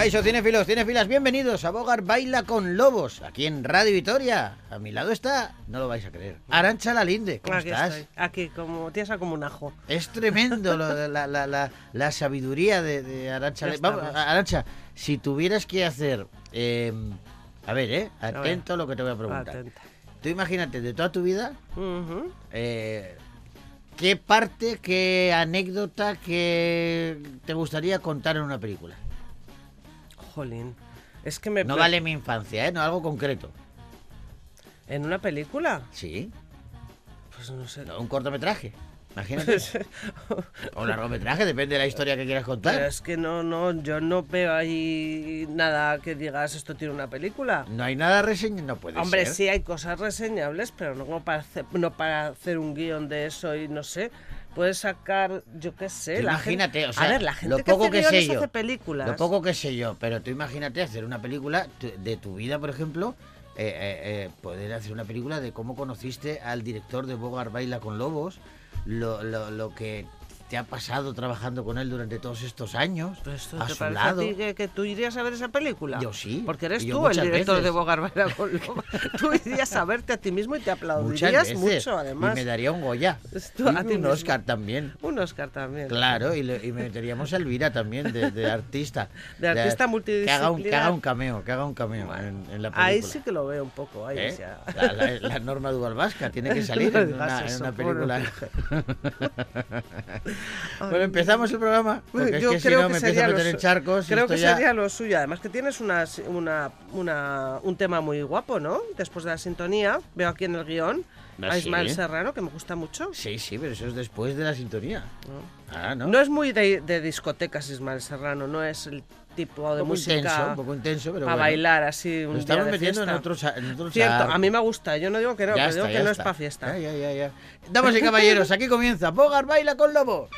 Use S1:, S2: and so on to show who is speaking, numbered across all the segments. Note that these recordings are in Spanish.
S1: Caixo, cinefilos, cinefilas, bienvenidos a Bogar Baila con Lobos, aquí en Radio Vitoria. A mi lado está, no lo vais a creer, Arancha Lalinde. ¿Cómo
S2: Aquí
S1: estás?
S2: estoy, aquí, como tiesa como un ajo.
S1: Es tremendo lo la, la- la- la sabiduría de, de Arancha. Vamos. Arancha, si tuvieras que hacer... eh, a ver, ¿eh? Atento a lo que te voy a preguntar.
S2: Atenta.
S1: Tú imagínate, de toda tu vida, eh, ¿qué parte, qué anécdota que te gustaría contar en una película?
S2: Jolín. Es que me...
S1: No vale mi infancia, ¿eh? No algo concreto.
S2: ¿En una película?
S1: Sí,
S2: Pues no sé.
S1: no, un cortometraje. Imagínate. o un largometraje, depende de la historia que quieras contar.
S2: Pero es que no, no, yo no veo ahí nada que digas esto tiene una película.
S1: No hay nada reseña, no puede
S2: Hombre,
S1: ser.
S2: sí hay cosas reseñables, pero no como para hacer, no para hacer un guion de eso y no sé. Puedes sacar, yo qué sé. La
S1: imagínate,
S2: gente-
S1: o sea,
S2: a ver, la gente
S1: lo
S2: que
S1: poco
S2: hace
S1: que sé
S2: guiones
S1: yo,
S2: hace películas.
S1: Lo poco que sé yo, pero tú imagínate hacer una película de tu vida, por ejemplo, eh, eh, eh, poder hacer una película de cómo conociste al director de Bogar Baila con Lobos, lo, lo, lo que te ha pasado trabajando con él durante todos estos años,
S2: ¿Pero esto
S1: a
S2: te
S1: su
S2: parece
S1: lado.
S2: a ti que, que tú irías a ver esa película?
S1: Yo sí,
S2: Porque eres tú el director
S1: veces.
S2: de Bogar Baila con Lobos. Tú irías a verte a ti mismo y te aplaudirías mucho, además.
S1: Y me daría un Goya.
S2: Tú a
S1: y
S2: ti
S1: un
S2: mismo.
S1: Oscar también.
S2: Un Oscar también.
S1: Claro, y, le- y meteríamos a Elvira también, de, de artista.
S2: De artista
S1: Que haga, un, que haga
S2: multidisciplinar.
S1: un cameo, que haga un cameo en, en la película.
S2: Ahí sí que lo veo un poco. Ahí
S1: ¿Eh?
S2: ya.
S1: La, la- la norma dual vasca tiene que salir en una, en película. bueno, empezamos el programa. Porque es
S2: Yo
S1: si
S2: creo
S1: no
S2: que
S1: me
S2: sería
S1: a
S2: lo
S1: en charcos.
S2: Creo
S1: ya-
S2: suyo. Además que tienes una, una, una- un tema muy guapo, ¿no? Después de la sintonía, veo aquí en el guion
S1: Ah,
S2: a Ismael
S1: sí.
S2: Serrano, que me gusta mucho.
S1: Sí, sí, pero eso es después de la sintonía. Ah, ¿no?
S2: No es muy de, de discotecas Ismael Serrano, no es el tipo de
S1: un poco
S2: música
S1: intenso, un poco intenso, pero
S2: para
S1: bueno.
S2: bailar así un
S1: estamos
S2: día de
S1: metiendo en otros, en otros
S2: Cierto, a mí me gusta, yo no digo que no,
S1: Ya
S2: pero digo que no es para fiesta.
S1: Ya, ya. Damas y caballeros, aquí comienza Bogar Baila con Lobos.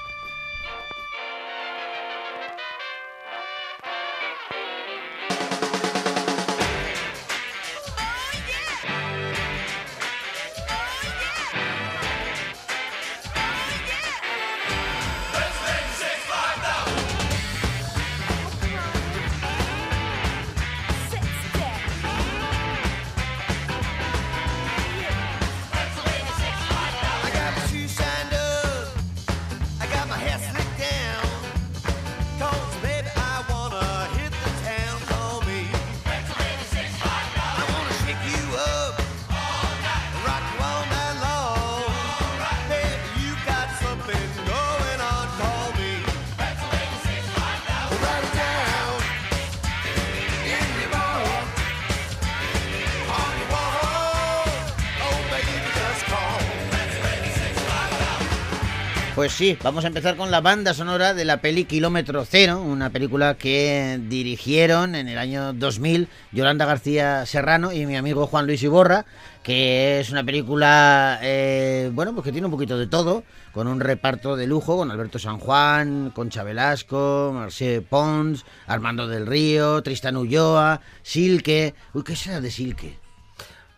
S1: Pues sí, vamos a empezar con la banda sonora de la peli Kilómetro Cero, una película que dirigieron en el año 2000 Yolanda García Serrano y mi amigo Juan Luis Iborra, que es una película, eh, bueno, pues que tiene un poquito de todo, con un reparto de lujo, con Alberto San Juan, Concha Velasco, Marcel Pons, Armando del Río, Tristan Ulloa, Silke... Uy, ¿qué será de Silke?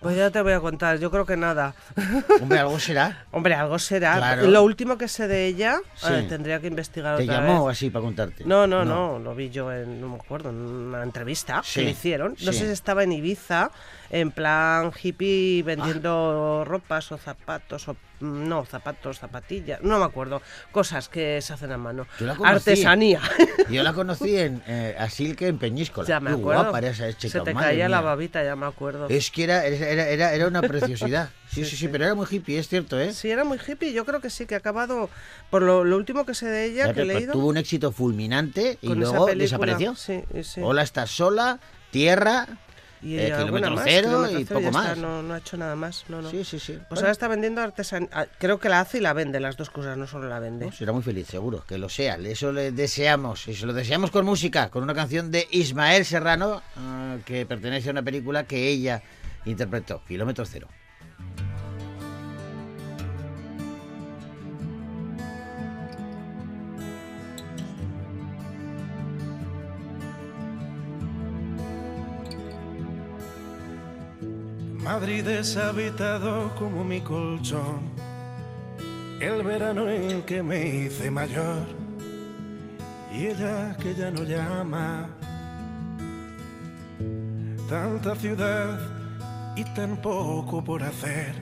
S2: Pues ya te voy a contar, yo creo que nada.
S1: Hombre, algo será.
S2: Hombre, algo será.
S1: Claro.
S2: Lo último que sé de ella,
S1: Sí.
S2: eh, tendría que investigar
S1: ¿Te
S2: otra
S1: llamó
S2: vez.
S1: así para contarte?
S2: No, no, no, lo vi yo en, no me acuerdo, en una entrevista
S1: Sí,
S2: que le hicieron. No
S1: sí.
S2: sé si estaba en Ibiza, en plan hippie, vendiendo ropas o zapatos, o mm, no, zapatos, zapatillas, no me acuerdo. Cosas que se hacen a mano.
S1: Yo la conocí.
S2: Artesanía.
S1: Yo la conocí en eh, a Silke en Peñíscola.
S2: ya me
S1: Qué
S2: acuerdo.
S1: guapa era esa chica,
S2: se te caía la babita, ya me acuerdo.
S1: Es que era, era, era, era una preciosidad. Sí, sí,
S2: Sí,
S1: sí,
S2: sí.
S1: pero era muy hippie, es cierto, ¿eh?
S2: Sí, era muy hippie. Yo creo que sí, que ha acabado, por lo, lo último que sé de ella,
S1: Ya,
S2: que he leído.
S1: tuvo un éxito fulminante y luego desapareció.
S2: Sí, sí.
S1: Hola, estás sola, tierra.
S2: Y
S1: eh, kilómetro
S2: más,
S1: cero
S2: kilómetro
S1: y
S2: cero,
S1: poco
S2: está,
S1: más.
S2: no, no ha hecho nada más. No, no.
S1: Sí, sí, sí.
S2: Pues
S1: Bueno,
S2: ahora está vendiendo artesanía. Creo que la hace y la vende, las dos cosas, no solo la vende.
S1: no, será muy feliz, seguro, que lo sea. Eso le deseamos. Y se lo deseamos con música, con una canción de Ismael Serrano, ah, que pertenece a una película que ella interpretó, Kilómetro Cero.
S3: Madrid deshabitado como mi colchón, el verano en que me hice mayor, y ella que ya no llama, Tanta ciudad y tan poco por hacer.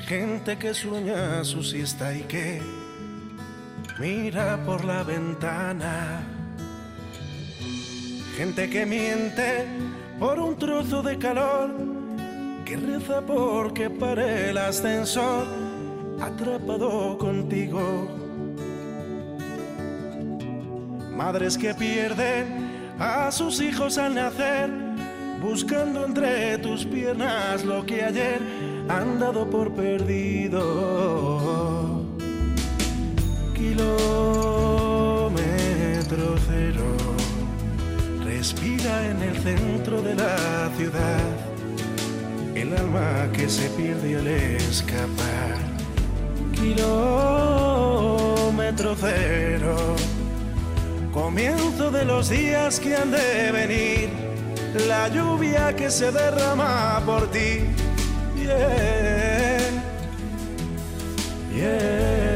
S3: Gente que sueña su siesta y que mira por la ventana. Gente que miente por un trozo de calor, que reza porque pare el ascensor, atrapado contigo. Madres que pierden a sus hijos al nacer, buscando entre tus piernas lo que ayer han dado por perdido. Kilómetro cero, respira en el centro de la ciudad, el alma que se pierde al escapar. Kilómetro cero, comienzo de los días que han de venir, la lluvia que se derrama por ti. Yeah. Yeah.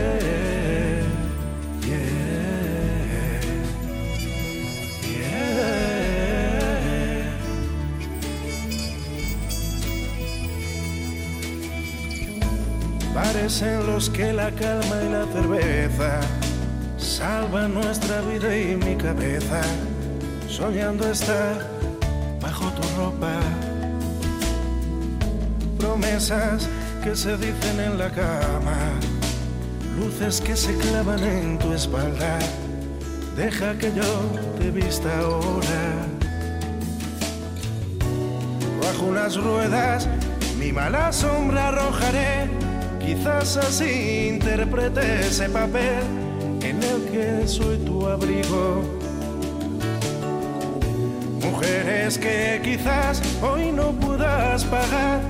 S3: En los que la calma y la cerveza salvan nuestra vida y mi cabeza, soñando estar bajo tu ropa promesas que se dicen en la cama, luces que se clavan en tu espalda. Deja que yo te vista ahora. Bajo unas ruedas, mi mala sombra arrojaré. Quizás así interprete ese papel en el que soy tu abrigo. Mujeres que quizás hoy no puedas pagar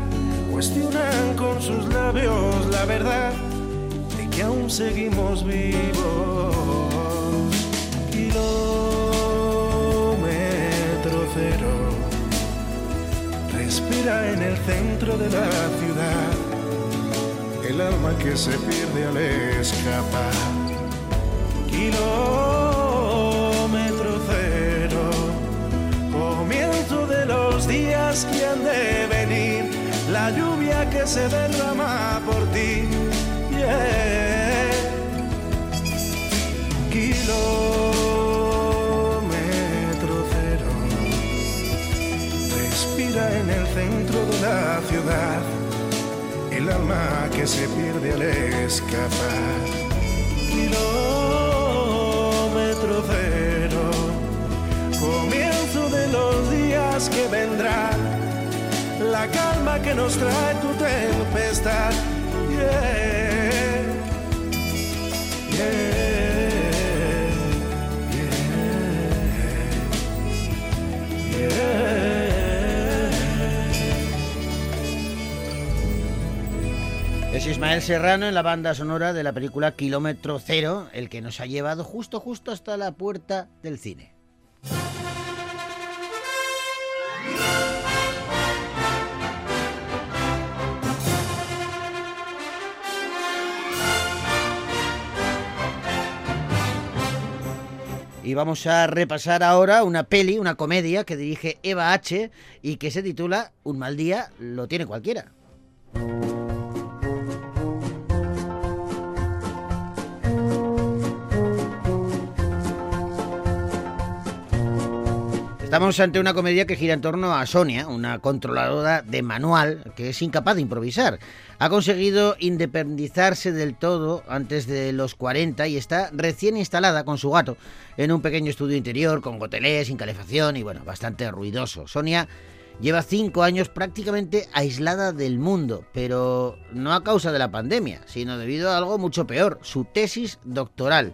S3: cuestionan con sus labios la verdad de que aún seguimos vivos. Kilómetro cero, respira en el centro de la ciudad, el alma que se pierde al escapar. Kilómetro cero, comienzo de los días que han de venir la lluvia que se derrama por ti. Kilómetro cero. Respira en el centro de la ciudad. El alma que se pierde al escapar. Kilómetro cero. Comienzo de los días que vendrán la calma que nos trae tu tempestad. Yeah. Yeah.
S1: Es Ismael Serrano en la banda sonora de la película Kilómetro Cero, el que nos ha llevado justo, justo hasta la puerta del cine. Y vamos a repasar ahora una peli, una comedia que dirige Eva H. y que se titula Un mal día lo tiene cualquiera. Estamos ante una comedia que gira en torno a Sonia, una controladora de manual que es incapaz de improvisar. Ha conseguido independizarse del todo antes de los 40 y está recién instalada con su gato en un pequeño estudio interior con gotelés, sin calefacción y bueno, bastante ruidoso. Sonia lleva cinco años prácticamente aislada del mundo, pero no a causa de la pandemia, sino debido a algo mucho peor, su tesis doctoral.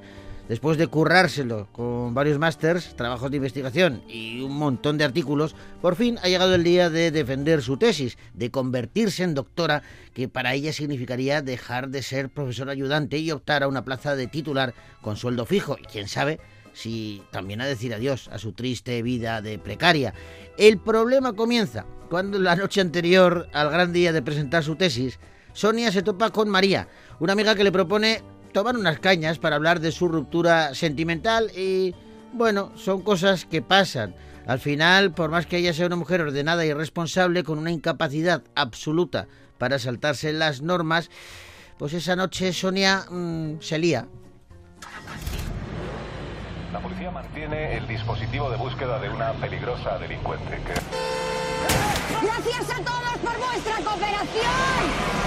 S1: Después de currárselo con varios másters, trabajos de investigación y un montón de artículos, por fin ha llegado el día de defender su tesis, de convertirse en doctora, que para ella significaría dejar de ser profesor ayudante y optar a una plaza de titular con sueldo fijo. Y quién sabe si también a decir adiós a su triste vida de precaria. El problema comienza cuando la noche anterior al gran día de presentar su tesis, Sonia se topa con María, una amiga que le propone tomar unas cañas para hablar de su ruptura sentimental y, bueno, son cosas que pasan. Al final, por más que ella sea una mujer ordenada y responsable, con una incapacidad absoluta para saltarse las normas, pues esa noche Sonia mm, se lía.
S4: La policía mantiene el dispositivo de búsqueda de una peligrosa delincuente que...
S5: Gracias a todos por vuestra cooperación.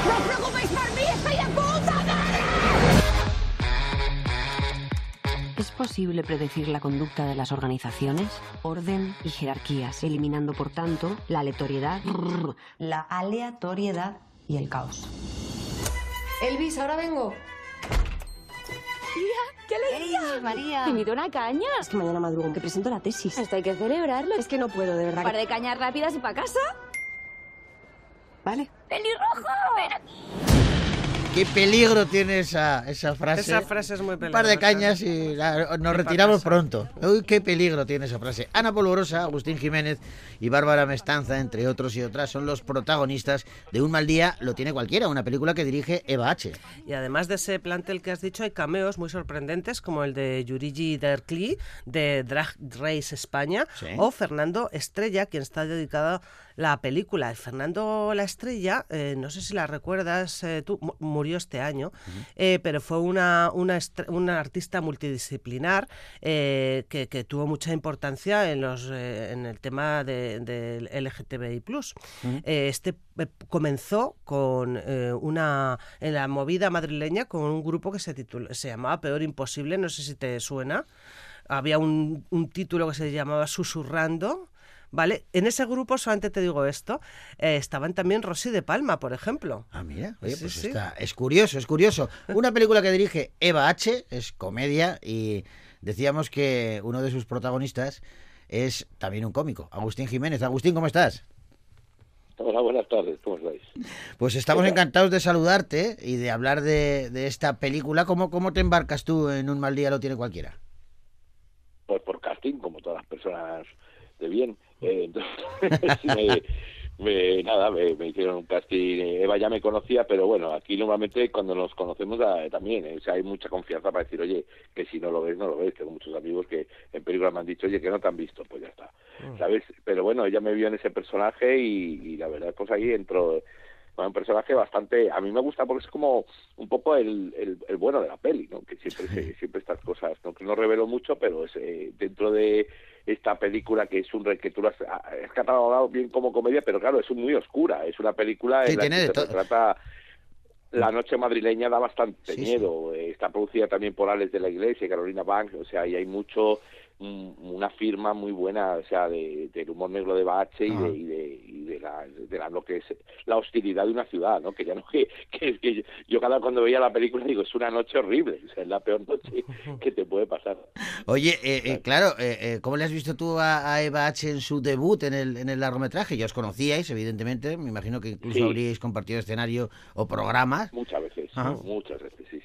S5: No os preocupéis por mí, estoy de puta madre.
S6: ¿Es posible predecir la conducta de las organizaciones? Orden y jerarquías, eliminando por tanto la aleatoriedad,
S7: la aleatoriedad y el caos. Elvis, ahora vengo.
S5: ¡Qué alegría!
S7: ¡Ey, María!
S5: Te invito a una caña.
S7: Es que mañana madrugo, que presento la tesis.
S5: Esto hay que celebrarlo.
S7: Es que no puedo, de verdad.
S5: Un par de cañas rápidas y para casa.
S7: Vale.
S5: ¡Pelirrojo! Ven aquí.
S1: ¿Qué peligro tiene esa, esa frase?
S2: Esa frase es muy
S1: Un par de
S2: peligrosa.
S1: cañas y la- nos retiramos pronto. Uy, qué peligro tiene esa frase. Ana Polvorosa, Agustín Jiménez y Bárbara Mestanza, entre otros y otras, son los protagonistas de Un mal día lo tiene cualquiera, una película que dirige Eva H.
S2: Y además de ese plantel que has dicho, hay cameos muy sorprendentes como el de Yurigi Derkli de Drag Race España
S1: Sí.
S2: o Fernando Estrella, quien está dedicada la película. Fernando La Estrella, eh, no sé si la recuerdas eh, tú, mu- murió este año, eh, pero fue una, una, artista multidisciplinar que, que tuvo mucha importancia en, los, en el tema de- del LGTBI+. Este comenzó con una en la movida madrileña con un grupo que se titula, se llamaba Peor Imposible, no sé si te suena. Había un, un título que se llamaba Susurrando. ¿Vale? En ese grupo, solamente te digo esto, eh, estaban también Rosy de Palma, por ejemplo.
S1: Ah, mira, oye,
S2: Sí,
S1: pues
S2: sí.
S1: está, es curioso, es curioso. Una película que dirige Eva H, es comedia y decíamos que uno de sus protagonistas es también un cómico, Agustín Jiménez. Agustín, ¿cómo estás?
S8: Hola, buenas tardes, ¿cómo estáis?
S1: Pues estamos encantados de saludarte y de hablar de, de esta película. ¿Cómo, ¿Cómo te embarcas tú en un mal día lo tiene cualquiera?
S8: Pues por casting, como todas las personas de bien. Eh, entonces, me- me- nada, me, me hicieron un casting. eh, Eva ya me conocía, pero bueno, aquí normalmente cuando nos conocemos ah, también, eh, o sea, hay mucha confianza para decir, oye, que si no lo ves, no lo ves. Tengo muchos amigos que en películas me han dicho, oye, que no te han visto, pues ya está. ¿Sabes? Pero bueno, ella me vio en ese personaje y, y la verdad, pues ahí entró. Un personaje bastante a mí me gusta porque es como un poco el, el, el bueno de la peli no que siempre se- siempre estas cosas no que no revelo mucho pero es eh, dentro de esta película que es un que tú lo has, has catalogado bien como comedia pero claro es muy oscura. Es una película
S1: Sí,
S8: en la que se retrata la noche madrileña da bastante
S1: Sí,
S8: miedo. Eh, está producida también por Alex de la Iglesia y Carolina Banks o sea y hay mucho una firma muy buena o sea de, del humor negro de Bache y de, y de, y de la de la, lo que es la hostilidad de una ciudad no que ya no que, que, que yo, yo cada cuando veía la película digo es una noche horrible o sea es la peor noche que te puede pasar
S1: Oye, eh, eh, claro, eh, eh, ¿cómo le has visto tú a, a Eva H en su debut en el, en el largometraje? Ya os conocíais, evidentemente. Me imagino que incluso
S8: Sí.
S1: habríais compartido escenario o programas.
S8: muchas veces
S1: Ajá.
S8: muchas veces sí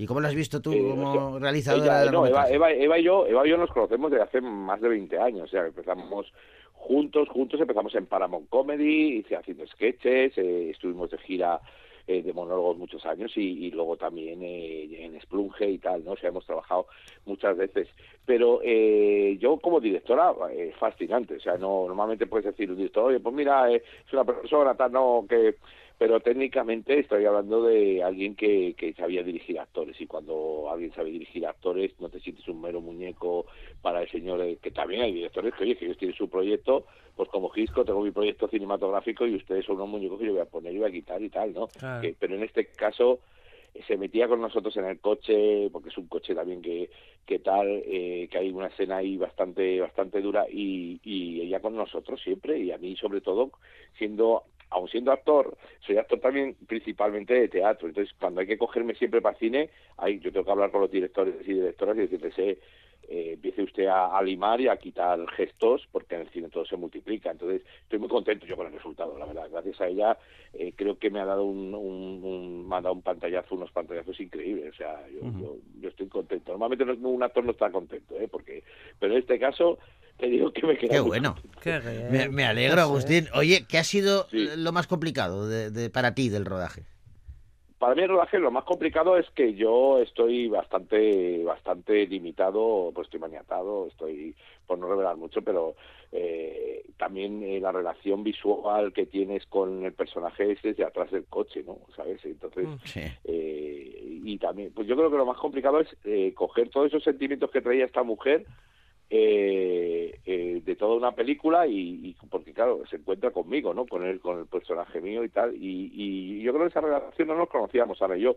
S1: ¿Y cómo lo has visto tú
S8: Eh,
S1: como
S8: sea,
S1: realizadora
S8: ella- no, Eva? Eva, Eva y yo, Eva y yo nos conocemos desde hace más de 20 años, o sea, empezamos juntos, juntos empezamos en Paramount Comedy, hice haciendo sketches, eh, estuvimos de gira eh, de monólogos muchos años y, y luego también eh, en Splunge y tal, ¿no? O sea, hemos trabajado muchas veces. Pero eh, yo como directora es fascinante, o sea, no normalmente puedes decir un director, oye, pues mira, eh, es una persona tal, no, que pero técnicamente estoy hablando de alguien que, que sabía dirigir actores y cuando alguien sabe dirigir actores no te sientes un mero muñeco para el señor eh, que también hay directores que oye que ellos tienen su proyecto pues como Gisco tengo mi proyecto cinematográfico y ustedes son unos muñecos que yo voy a poner y voy a quitar y tal no. Que- pero en este caso eh, se metía con nosotros en el coche porque es un coche también que que tal eh, que hay una escena ahí bastante bastante dura y, y ella con nosotros siempre y a mí sobre todo siendo aun siendo actor soy actor también principalmente de teatro. Entonces cuando hay que cogerme siempre para cine hay yo tengo que hablar con los directores y directoras y decirles eh, eh, empiece usted a, a limar y a quitar gestos porque en el cine todo se multiplica entonces estoy muy contento yo con el resultado la verdad. Gracias a ella eh, creo que me ha dado un, un, un- me ha dado un pantallazo unos pantallazos increíbles. O sea yo, yo, yo estoy contento. Normalmente no- un actor no está contento ¿eh? porque pero en este caso te digo que me queda
S1: Qué bueno.
S2: Qué.
S1: Me, me alegro. Agustín. Oye, ¿qué ha sido
S8: Sí.
S1: lo más complicado de, de- para ti del rodaje?
S8: para mí el rodaje lo más complicado es que yo estoy bastante bastante limitado, pues estoy maniatado, estoy por no revelar mucho, pero eh, también eh, la relación visual que tienes con el personaje es desde atrás del coche, ¿no? ¿Sabes? Entonces,
S1: Sí.
S8: eh, y también, pues yo creo que lo más complicado es eh, coger todos esos sentimientos que traía esta mujer eh, eh, de toda una película y, y porque claro se encuentra conmigo no con el con el personaje mío y tal. Y, y yo creo que esa relación no nos conocíamos Ana y yo.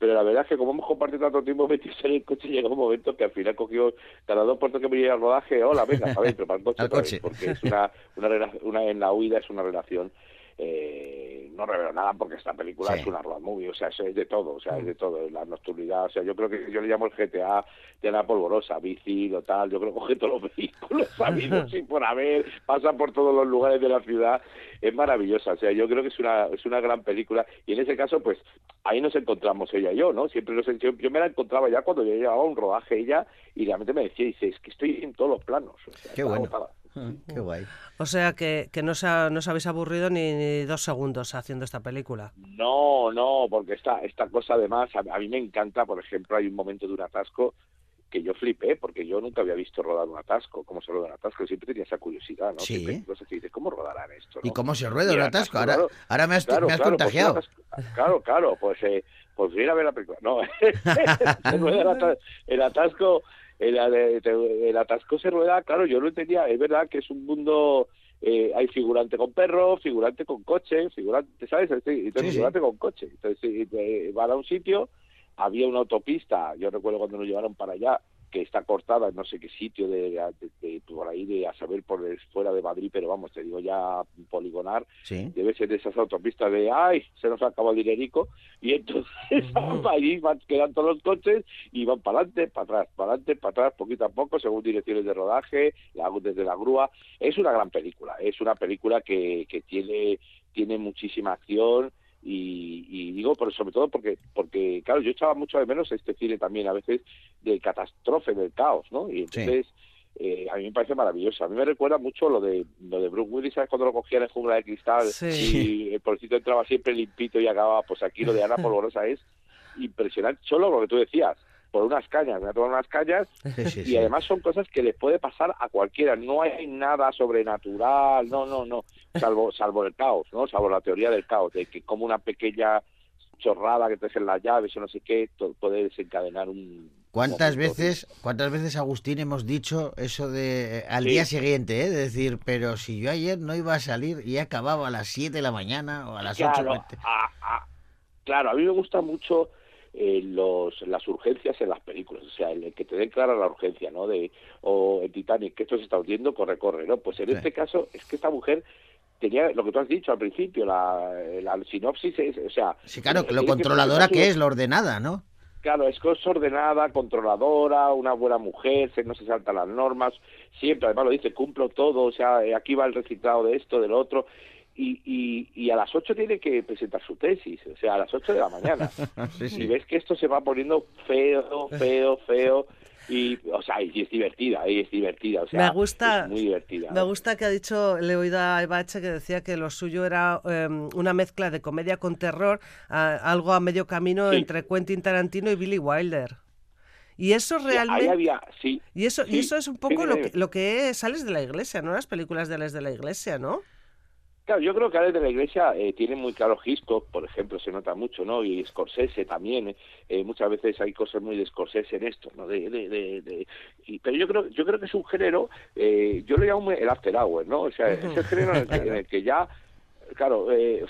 S8: Pero la verdad es que como hemos compartido tanto tiempo metidos en el coche llega un momento que al final cogió cada dos puertos que me llega al rodaje hola venga a ver pero para el coche,
S1: coche.
S8: porque es una una, una en la huida es una relación eh, no revelo nada porque esta película
S1: Sí.
S8: es una road movie, o sea, es de todo, o sea, es de todo, la nocturnidad, o sea, yo creo que yo le llamo el GTA de la polvorosa, bici, lo tal, yo creo que coge todos los vehículos sabidos y por haber, pasa por todos los lugares de la ciudad, es maravillosa, o sea, yo creo que es una, es una gran película y en ese caso, pues, ahí nos encontramos ella y yo, ¿no? Siempre nos, yo, yo me la encontraba ya cuando yo llevaba un rodaje ella y realmente me decía, dice, es que estoy en todos los planos, o sea,
S1: Qué bueno. Qué guay.
S2: O sea que, que no, se ha- no os habéis aburrido ni, ni dos segundos haciendo esta película.
S8: No, no, porque esta, esta cosa además, a, a mí me encanta, por ejemplo, hay un momento de un atasco que yo flipé, porque yo nunca había visto rodar un atasco, cómo se roda un atasco, siempre tenía esa curiosidad, ¿no?
S1: Sí.
S8: Siempre hay cosas que dices, ¿cómo rodarán esto?
S1: ¿Y
S8: no?
S1: cómo se rueda un
S8: el
S1: atasco? Ahora, ahora me has,
S8: Claro,
S1: me has
S8: claro, pues
S1: contagiado.
S8: atasco- claro, claro, pues eh, pues ir a ver la película. No, se rueda el, ata- el atasco, el, el atasco se rueda, claro, yo lo entendía, es verdad que es un mundo, eh, hay figurante con perro, figurante con coche, figurante, ¿sabes? Entonces,
S1: Sí, sí.
S8: figurante con coche. Entonces, eh, van a un sitio, había una autopista, yo recuerdo cuando nos llevaron para allá, que está cortada en no sé qué sitio de, de- de- por ahí de a saber por el- fuera de Madrid pero vamos te digo ya poligonar
S1: Sí.
S8: debe ser de esas autopistas de ay se nos acabó el dinerico y entonces ahí van, quedan todos los coches y van para adelante para atrás para adelante para atrás poquito a poco según direcciones de rodaje la- desde la grúa es una gran película es una película que, que tiene tiene muchísima acción y, y digo pero sobre todo porque porque claro yo echaba mucho de menos este cine también a veces de catástrofe del caos no y
S1: Sí.
S8: entonces eh, a mí me parece maravilloso. A mí me recuerda mucho lo de lo de Bruce Willis, ¿sabes? Cuando lo cogían en Jungla de Cristal
S2: Sí.
S8: y el pobrecito entraba siempre limpito y acababa, pues aquí lo de Ana Polvorosa es impresionante. Solo lo que tú decías, por unas cañas, me ha tomado unas cañas
S1: Sí, sí,
S8: y
S1: sí.
S8: además son cosas que les puede pasar a cualquiera. No hay nada sobrenatural, no, no, no, salvo salvo el caos, ¿no? Salvo la teoría del caos, de que como una pequeña chorrada que te hacen las llaves o no sé qué, puede desencadenar un...
S1: ¿Cuántas
S8: momento.
S1: veces, cuántas veces Agustín hemos dicho eso de eh, al
S8: Sí.
S1: día siguiente, ¿eh? de decir, pero si yo ayer no iba a salir y acababa a las 7 de la mañana o a las
S8: Claro,
S1: 8.
S8: a, a- claro, a mí me gusta mucho eh, los, las urgencias en las películas, o sea, el que te den clara la urgencia, ¿no? De, o en Titanic, que esto se está hundiendo, corre, corre, ¿no? Pues en
S1: Sí.
S8: este caso es que esta mujer tenía lo que tú has dicho al principio, la, la sinopsis es, o sea...
S1: Sí, claro,
S8: tiene
S1: lo controladora que es, lo ordenada, ¿no?
S8: Claro, es cosa ordenada, controladora, una buena mujer, se- no se salta las normas, siempre, además lo dice, cumplo todo, o sea, eh, aquí va el reciclado de esto, del otro, y, y, y a las 8 tiene que presentar su tesis, o sea, a las 8 de la mañana.
S1: Sí,
S8: Y ves que esto se va poniendo feo, feo, feo, y, o sea, y es divertida, y es divertida, o sea,
S2: Me gusta-
S8: es muy divertida.
S2: Me gusta que ha dicho, le he oído a Eva H. que decía que lo suyo era eh, una mezcla de comedia con terror, a- algo a medio camino
S8: Sí.
S2: entre Quentin Tarantino y Billy Wilder. Y eso
S8: Ahí
S2: realmente...
S8: había, sí,
S2: Y eso, y eso es un
S8: sí,
S2: poco lo que, lo que es Sales de la Iglesia, ¿no? Las películas de Ales de la Iglesia, ¿no?
S8: Claro, yo creo que Alex de la Iglesia eh, tiene muy claro Hitchcock, por ejemplo, se nota mucho, ¿no? Y Scorsese también, eh, eh, muchas veces hay cosas muy de Scorsese en esto, ¿no? De, de, de, de- y- pero yo creo, yo creo que es un género, eh, yo lo llamo el after hour, ¿no? O sea, es el género en el que, en el que ya, claro, eh,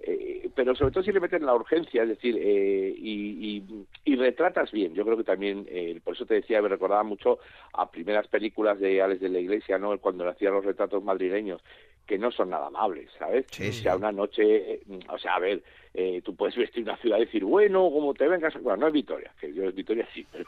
S8: eh, pero sobre todo si le meten la urgencia, es decir, eh, y, y- y retratas bien. Yo creo que también, eh, por eso te decía, me recordaba mucho a primeras películas de Alex de la Iglesia, ¿no? Cuando le hacía los retratos madrileños, que no son nada amables, ¿sabes?
S1: Sí,
S8: O
S1: sí.
S8: sea, una noche, o sea, a ver, eh, tú puedes vestir una ciudad y decir, bueno, como te vengas, bueno, no es Vitoria, que yo es Vitoria sí, pero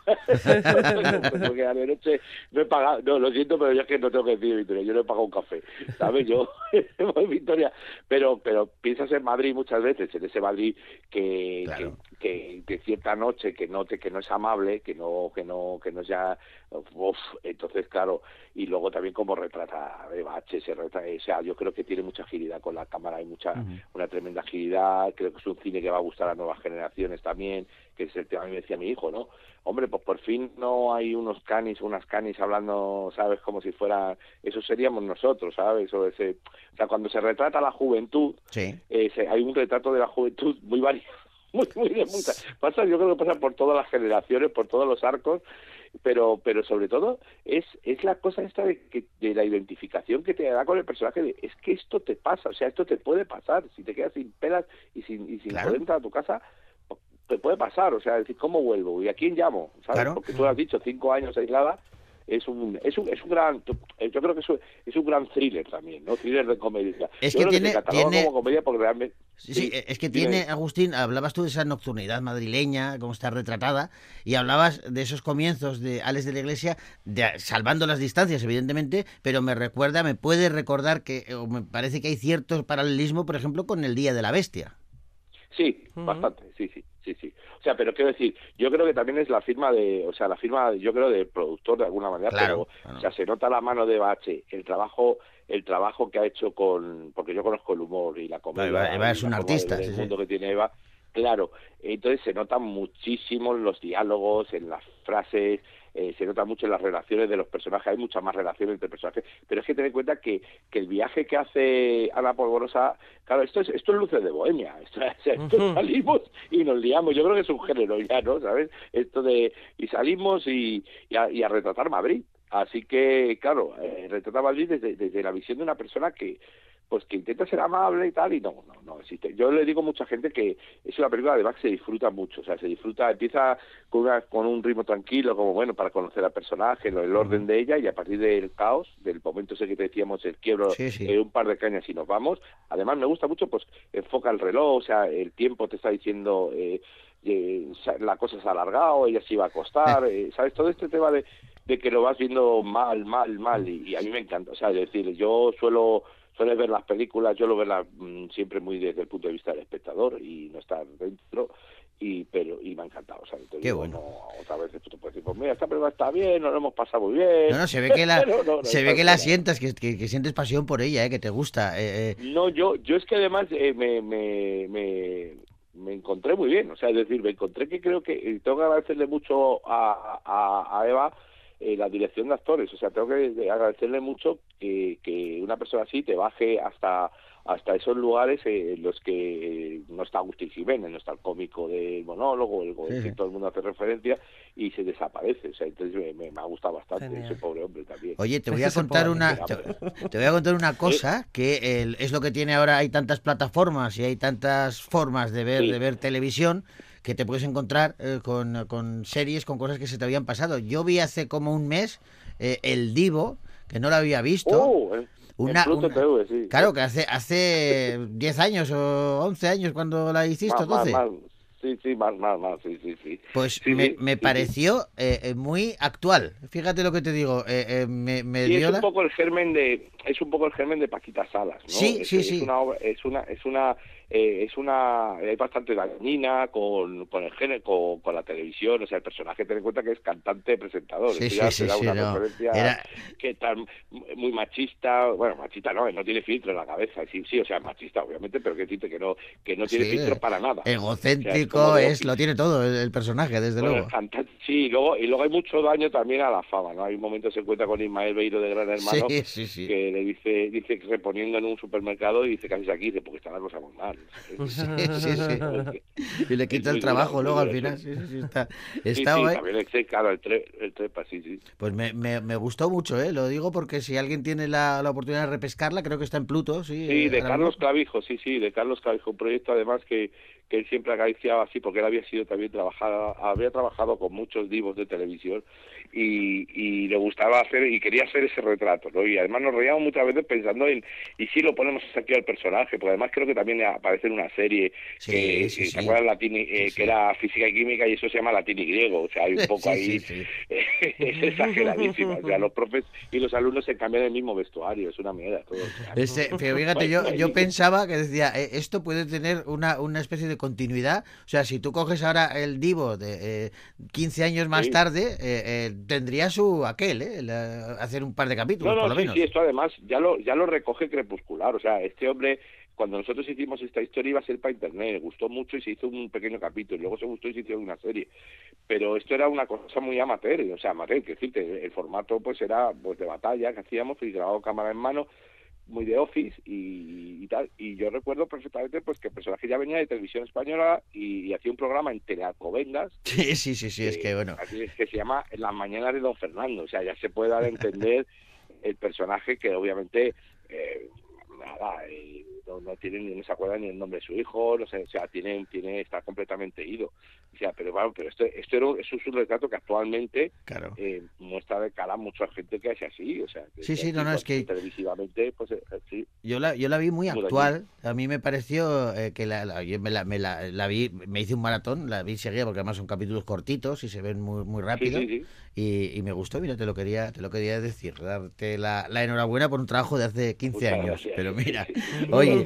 S8: porque a la noche no he pagado, no, lo siento, pero yo es que no tengo que decir Vitoria, yo no he pagado un café, ¿sabes? Yo voy Vitoria, pero, pero piensas en Madrid muchas veces, en ese Madrid que,
S1: Claro.
S8: que, que, que cierta noche que no te, que no es amable, que no, que no, que no sea, uf, entonces claro, y luego también como retrata Eva H, se retrata, o sea, yo creo que tiene mucha agilidad con la cámara, hay mucha, una tremenda agilidad, creo que que es un cine que va a gustar a nuevas generaciones también, que es el que a mí me decía mi hijo, ¿no? Hombre, pues por fin no hay unos canis, unas canis hablando, ¿sabes? Como si fuera, eso seríamos nosotros, ¿sabes? O, ese, o sea, cuando se retrata la juventud,
S1: Sí.
S8: eh, se- hay un retrato de la juventud muy variado, muy, muy de punta. Pasa, yo creo que pasa por todas las generaciones, por todos los arcos, pero pero sobre todo es es la cosa esta de, que, de la identificación que te da con el personaje de es que esto te pasa, o sea, esto te puede pasar, si te quedas sin pelas y sin, y sin
S1: Claro.
S8: poder entrar a tu casa, te puede pasar, o sea, decir, ¿cómo vuelvo? ¿Y a quién llamo? ¿Sabes?
S1: Claro.
S8: Porque tú lo has dicho, cinco años aislada, es un, es un, es un gran, yo creo que es un, es un gran thriller también, ¿no? Thriller de comedia.
S1: Es
S8: Yo
S1: que
S8: creo
S1: tiene-
S8: como comedia porque realmente...
S1: Sí, sí, es que tiene, Agustín, hablabas tú de esa nocturnidad madrileña, cómo está retratada, y hablabas de esos comienzos de Alex de la Iglesia, de- salvando las distancias, evidentemente, pero me recuerda, me puede recordar que, o me parece que hay cierto paralelismo, por ejemplo, con el Día de la Bestia.
S8: Sí, bastante, sí, sí. O sea, pero quiero decir, yo creo que también es la firma de, o sea, la firma, yo creo, del productor de alguna manera,
S1: Claro,
S8: pero,
S1: claro.
S8: o sea, se nota la mano de Bache, el trabajo, el trabajo que ha hecho con, porque yo conozco el humor y la comedia.
S1: Eva- es un artista, sí,
S8: el
S1: sí.
S8: mundo que tiene Eva, claro, entonces se nota muchísimo en los diálogos, en las frases, eh, se nota mucho en las relaciones de los personajes, hay muchas más relaciones entre personajes, pero es que ten en cuenta que, que el viaje que hace Ana Polvorosa, claro, esto es, esto es luces de bohemia, esto, esto salimos y nos liamos, yo creo que es un género ya, ¿no? ¿Sabes? Esto de, y salimos y, y, a, y a retratar Madrid, así que, claro, eh, retratar Madrid desde, desde la visión de una persona que, pues que intenta ser amable y tal, y no, no, no existe. Yo le digo a mucha gente que es una película además que se disfruta mucho, o sea, se disfruta, empieza con, una, con un ritmo tranquilo, como bueno, para conocer al personaje, el orden de ella, y a partir del caos, del momento ese que te decíamos, el quiebro,
S1: Sí, sí.
S8: eh, un par de cañas y nos vamos. Además, me gusta mucho, pues, enfoca el reloj, o sea, el tiempo te está diciendo, eh, eh, la cosa se ha alargado, ella se iba a acostar, eh, ¿sabes? Todo este tema de, de que lo vas viendo mal, mal, mal, y, y a mí me encanta, o sea, es decir, yo suelo suele ver las películas, yo lo veo la- mm, siempre muy desde el punto de vista del espectador y no estar dentro y pero y me ha encantado, o sea,
S1: Qué
S8: digo,
S1: bueno.
S8: no, otra vez tú puedes decir, pues mira, esta película está bien, nos lo hemos pasado muy bien.
S1: No, no, se ve que la,
S8: No, no, no,
S1: se ve que la sientas, que, que- que sientes pasión por ella, eh, que te gusta. eh, eh.
S8: No, yo, yo es que además eh, me, me, me, me encontré muy bien, o sea, es decir, me encontré que creo que y tengo que agradecerle mucho a, a, a Eva eh, la dirección de actores, o sea, tengo que agradecerle mucho que, que una persona así te baje hasta hasta esos lugares eh, en los que eh, no está Agustín Jiménez, no está el cómico del monólogo, el, que
S1: sí.
S8: todo el mundo hace referencia y se desaparece, o sea, entonces me, me, me ha gustado bastante
S2: Genial.
S8: ese pobre hombre también.
S1: Oye, te voy a contar una, te, te voy a contar una cosa que el- es lo que tiene ahora. Hay tantas plataformas y hay tantas formas de ver
S8: Sí.
S1: de ver televisión que te puedes encontrar eh, con, con series, con cosas que se te habían pasado. Yo vi hace como un mes eh, el Divo que no lo había visto.
S8: Oh, eh,
S1: Una-
S8: TV, sí.
S1: Claro, que hace hace 10 años o 11 años cuando la hiciste,
S8: Más, más,
S1: 12.
S8: más. Sí, sí, más, más, más, sí, sí, sí.
S1: Pues
S8: Sí,
S1: me, me
S8: sí,
S1: pareció eh, eh, muy actual. Fíjate lo que te digo. eh, eh, me, me
S8: Sí, es
S1: dio
S8: un poco el germen de es un poco el germen de Paquita Salas, ¿no?
S1: Sí,
S8: es,
S1: sí,
S8: es
S1: sí.
S8: una obra- es una es una eh, es una es bastante dañina con, con el género con, con la televisión, o sea, el personaje ten en cuenta que es cantante presentador,
S1: Sí, sí,
S8: te da
S1: sí,
S8: una
S1: no. Era-
S8: que tan muy machista, bueno, machista no, no tiene filtro en la cabeza, sí, sí, o sea, machista obviamente, pero que que no que no tiene
S1: Sí,
S8: filtro para nada.
S1: Egocéntrico, es, lo tiene todo el, el personaje, desde
S8: Bueno,
S1: luego.
S8: cantante- sí, y luego, y luego hay mucho daño también a la fama, ¿no? Hay un momento que se encuentra con Ismael Beiro de Gran Hermano,
S1: Sí, sí, sí.
S8: que le dice, dice que reponiendo en un supermercado y dice casi aquí, dice, porque está la cosa muy mal.
S1: Sí, sí, sí. Y le quita el trabajo luego al final. Sí, sí, sí, está, está
S8: sí, también claro, el, tre- el trepa, sí, sí.
S1: Pues me, me, me gustó mucho, ¿eh? Lo digo porque si alguien tiene la, la oportunidad de repescarla, creo que está en Pluto, sí.
S8: Sí, de Carlos. Clavijo, sí, sí, de Carlos Clavijo, un proyecto además que, que él siempre acariciaba así, porque él había sido también trabajado, había trabajado con muchos divos de televisión y, y le gustaba hacer, y quería hacer ese retrato, ¿no? Y además nos reíamos muchas veces pensando en, y si lo ponemos aquí al personaje, porque además creo que también aparece en una serie
S1: Sí,
S8: que,
S1: sí,
S8: que
S1: sí.
S8: ¿se acuerdan? Latín, eh, que era física y química y eso se llama latín y griego, o sea, hay un poco ahí, es exageradísimo, o sea, los profes y los alumnos se cambian el mismo vestuario, es una mierda todo.
S1: pero fíjate, yo, yo pensaba que decía, eh, esto puede tener una, una especie de continuidad. O sea, si tú coges ahora el Divo de eh, 15 años más tarde, eh, eh, tendría su aquel, ¿eh? La- hacer un par de capítulos,
S8: No,
S1: por
S8: no,
S1: lo
S8: sí,
S1: menos.
S8: sí, esto además ya lo, ya lo recoge Crepuscular. O sea, este hombre cuando nosotros hicimos esta historia iba a ser para internet, gustó mucho y se hizo un pequeño capítulo, y luego se gustó y se hizo una serie. Pero esto era una cosa muy amateur, o sea, amateur, que decirte, el formato pues era pues de batalla que hacíamos y grabado cámara en mano, muy de office y, y tal. Y yo recuerdo perfectamente pues que el personaje ya venía de televisión española y, y hacía un programa en Telealcobendas
S1: Sí, sí, sí, sí, es que bueno.
S8: Así es que se llama Las mañanas de Don Fernando. O sea, ya se puede dar a entender el personaje que obviamente eh, nada, eh, no, no tiene ni no se acuerda ni el nombre de su hijo, no sé, o sea, tiene, tiene, está completamente ido. O sea, pero bueno, pero esto, esto era, eso es un retrato que actualmente
S1: Claro.
S8: eh, muestra de cara a mucha gente que es así, o sea, que-
S1: Sí, sí, no, no,
S8: pues,
S1: es que-
S8: televisivamente, pues eh, sí,
S1: Yo la, yo la vi muy
S8: Muy
S1: actual. A mí me pareció eh, que la, la- yo me, la, me, la, la vi, me hice un maratón, la vi seguida porque además son capítulos cortitos y se ven muy, muy
S8: sí,
S1: rápido.
S8: sí, sí.
S1: Y, y me gustó, mira, te lo quería, te lo quería decir, darte la, la enhorabuena por un trabajo de hace 15
S8: Muchas
S1: años.
S8: gracias.
S1: Pero mira, oye.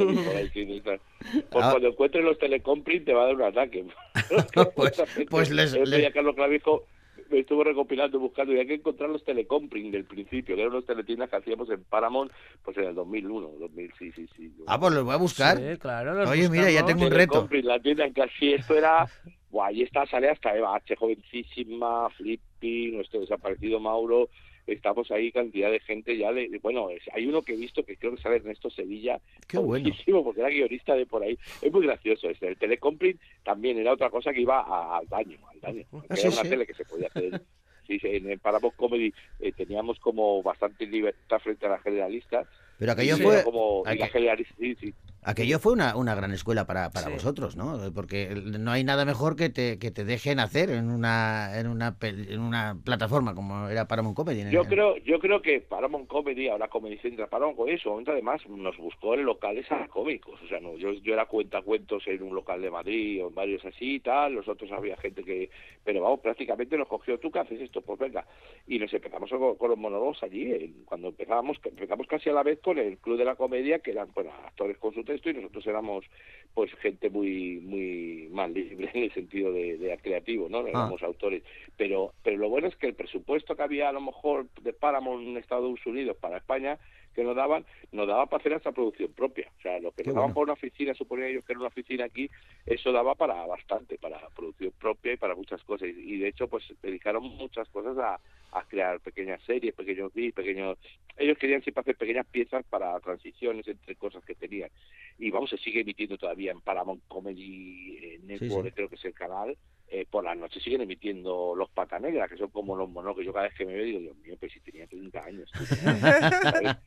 S8: Pues
S1: Ah.
S8: cuando encuentres los telecomprint te va a dar un ataque.
S1: Pues- pues les- les-
S8: Carlos Clavijo me estuvo recopilando, buscando, y hay que encontrar los telecomprint del principio, que eran los teletiendas que hacíamos en Paramount, pues en el 2001, 2000, sí, sí, sí.
S1: ah, pues los voy a buscar.
S2: Sí, claro. los
S1: Oye, mira, ya tengo un reto.
S8: Telecomprint, la tienda en que así esto era... Buah, ahí está, sale hasta Eva H, jovencísima, Flippy, nuestro desaparecido Mauro, estamos ahí cantidad de gente ya de, de- bueno es- hay uno que he visto que creo que sale Ernesto Sevilla
S1: Qué bueno.
S8: porque era guionista de por ahí es muy gracioso este el telecomprint también era otra cosa que iba a- al daño al daño
S1: Ah,
S8: era
S1: sí,
S8: una
S1: sí.
S8: tele que se podía hacer sí, en el Paramount Comedy eh, teníamos como bastante libertad frente a la generalista
S1: Pero aquello fue,
S8: como
S1: aqu-
S8: sí, sí.
S1: aquello fue una, una gran escuela para, para vosotros, ¿no? Porque no hay nada mejor que te, que te dejen hacer en una, en una, en una plataforma como era Paramount Comedy.
S8: Yo creo, yo creo que Paramount Comedy, ahora Comedy Central, Paramount Comedy, en su momento además nos buscó en locales a cómicos. O sea, no, yo, yo era cuentacuentos en un local de Madrid o en varios así y tal, los otros había gente que... Pero vamos, prácticamente nos cogió, ¿tú qué haces esto? Pues venga. Y nos empezamos con, con los monólogos allí, cuando empezábamos, empezamos casi a la vez con el Club de la Comedia, que eran, bueno, actores con su texto y nosotros éramos pues gente muy muy más libre en el sentido de, de creativo, ¿no? No éramos autores. Pero, pero lo bueno es que el presupuesto que había a lo mejor de Paramount en Estados Unidos para España que nos daban, nos daba para hacer esta producción propia. O sea, lo que
S1: Qué
S8: nos daban
S1: bueno.
S8: por una oficina, suponía ellos que era una oficina aquí, eso daba para bastante, para producción propia y para muchas cosas. Y, y de hecho, pues dedicaron muchas cosas a, a crear pequeñas series, pequeños bits, pequeños... Ellos querían siempre hacer pequeñas piezas para transiciones entre cosas que tenían. Y vamos, se sigue emitiendo todavía en Paramount Comedy eh, Network,
S1: sí.
S8: creo que es el canal. Eh, por la noche siguen emitiendo Los Pata Negra, que son como los monos que yo cada vez que me veo digo, Dios mío, pues si tenía 30 años.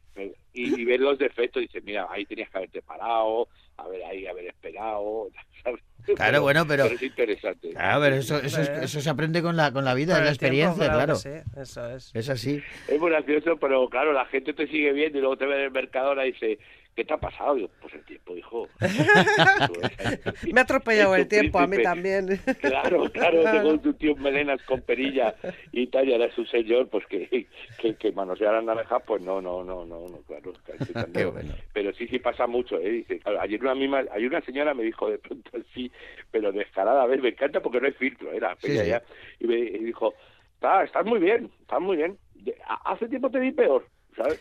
S8: y, y ver los defectos, dices, mira, ahí tenías que haberte parado, a ver, ahí haber esperado. ¿sabes?
S1: Claro, bueno, pero-
S8: es interesante.
S1: Claro, pero eso, eso, es- eso se aprende con la, con la vida,
S2: Con
S1: la
S2: tiempo,
S1: experiencia, claro.
S2: sí, eso es.
S1: Es así.
S8: Es muy gracioso, pero claro, la gente te sigue viendo y luego te ve en el Mercadona y dice, ¿qué te ha pasado? Pues el tiempo, hijo.
S2: Me ha atropellado el tiempo, a mí también.
S8: Claro, claro, tengo tu tío melenas con perilla y tal, y ahora es un señor, pues que, que, que manosear a naranjas, pues no, no, no, no, no claro.
S1: Qué bueno.
S8: Pero sí, sí pasa mucho, ¿eh? Dice, claro, ayer una misma, ayer una señora me dijo de pronto así, pero descarada, a ver, me encanta porque no hay filtro, era
S1: Sí,
S8: pequeña
S1: sí.
S8: ya, y me y dijo, "Ah, estás muy bien, estás muy bien. Hace tiempo te vi peor.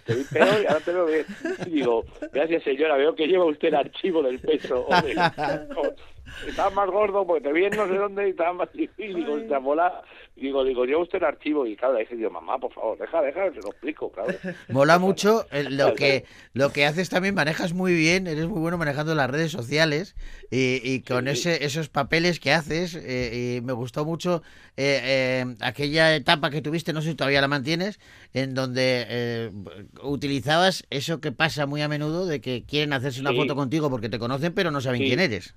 S8: Te vi peor y ahora te veo bien. Y digo, gracias señora, veo que lleva usted el archivo del peso. Hombre, estaba más gordo porque te vi en no sé dónde y estaba más difícil. Digo, esta bola. Digo, digo, lleva usted el archivo y claro, le dije, digo, mamá, por favor, deja, deja, se lo explico, claro.
S1: Mola mucho lo que lo que haces también, manejas muy bien, eres muy bueno manejando las redes sociales y, y con
S8: Sí.
S1: ese, esos papeles que haces, eh, y me gustó mucho eh, eh, aquella etapa que tuviste, no sé si todavía la mantienes, en donde eh, utilizabas eso que pasa muy a menudo de que quieren hacerse una
S8: Sí.
S1: foto contigo porque te conocen pero no saben quién eres.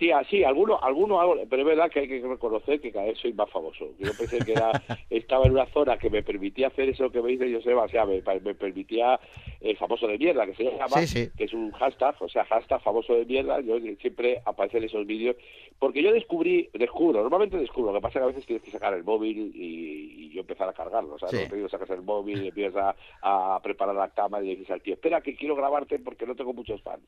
S8: Sí, así, alguno, alguno hago, pero es verdad que hay que reconocer que cada vez soy más famoso. Yo pensé que era, estaba en una zona que me permitía hacer eso que me dice Joseba, o sea, me, me permitía el famoso de mierda, que se llama,
S1: Sí, sí.
S8: que es un hashtag, o sea, hashtag famoso de mierda, yo siempre aparecen esos vídeos, porque yo descubrí, descubro, normalmente descubro, lo que pasa es que a veces tienes que sacar el móvil y, y yo empezar a cargarlo, o sea,
S1: Sí.
S8: no te digo, sacas el móvil, empiezas a, a preparar la cama y le dices al tío, espera que quiero grabarte porque no tengo muchos fans.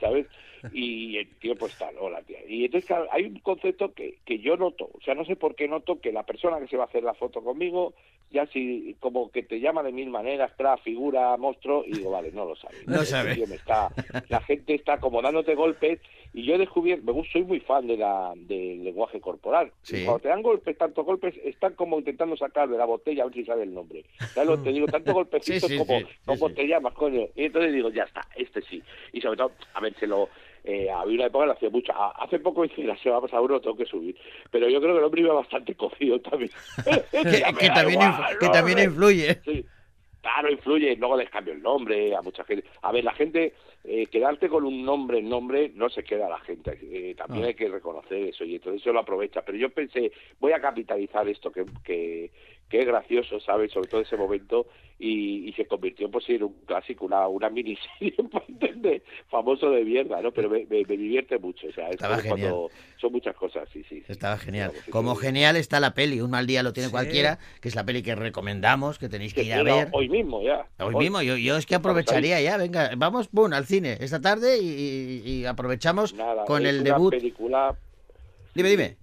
S8: ¿sabes? Y el tío, pues tal, hola. Y entonces, hay un concepto que, que yo noto, o sea, no sé por qué noto que la persona que se va a hacer la foto conmigo, ya si como que te llama de mil maneras, crack, figura, monstruo, y digo, vale, no lo sabe.
S1: No sabe.
S8: Me está, la gente está como dándote golpes, y yo he descubierto, me gusta, soy muy fan de la, del lenguaje corporal.
S1: Sí.
S8: Cuando te dan golpes, tantos golpes, están como intentando sacar de la botella a ver si sabe el nombre. ¿Sabes lo que te digo? Tantos golpecitos
S1: Sí, sí,
S8: como, como te llamas, coño. Y entonces digo, ya está, este sí. Y sobre todo, a ver, se lo... Eh, había una época que lo hacía mucho. Hace poco hice la semana pasada uno, tengo que subir. Pero yo creo que el hombre iba bastante cocido también.
S1: Que, también,
S8: igual,
S1: que también influye.
S8: Sí. Claro, influye. Luego les cambio el nombre a mucha gente. A ver, la gente, eh, quedarte con un nombre en nombre no se queda la gente. Eh, también
S1: No.
S8: hay que reconocer eso y entonces eso lo aprovecha. Pero yo pensé, voy a capitalizar esto que, que, es gracioso, ¿sabes? Sobre todo ese momento y, y se convirtió pues en un clásico, una, una miniserie, entender, famoso de mierda, ¿no? Pero me, me- me divierte mucho. O sea, es
S1: Estaba genial.
S8: cuando son muchas cosas, sí, sí. sí.
S1: Estaba genial. Como
S8: sí.
S1: genial está la peli, Un mal día lo tiene
S2: Sí.
S1: cualquiera, que es la peli que recomendamos, que tenéis que
S8: Que
S1: ir a ver.
S8: hoy mismo ya.
S1: Hoy mismo, yo, yo es que aprovecharía ya, venga, vamos, pum, al cine esta tarde y, y- y aprovechamos
S8: Nada,
S1: con
S8: es
S1: el
S8: una
S1: debut.
S8: película
S1: Dime, dime.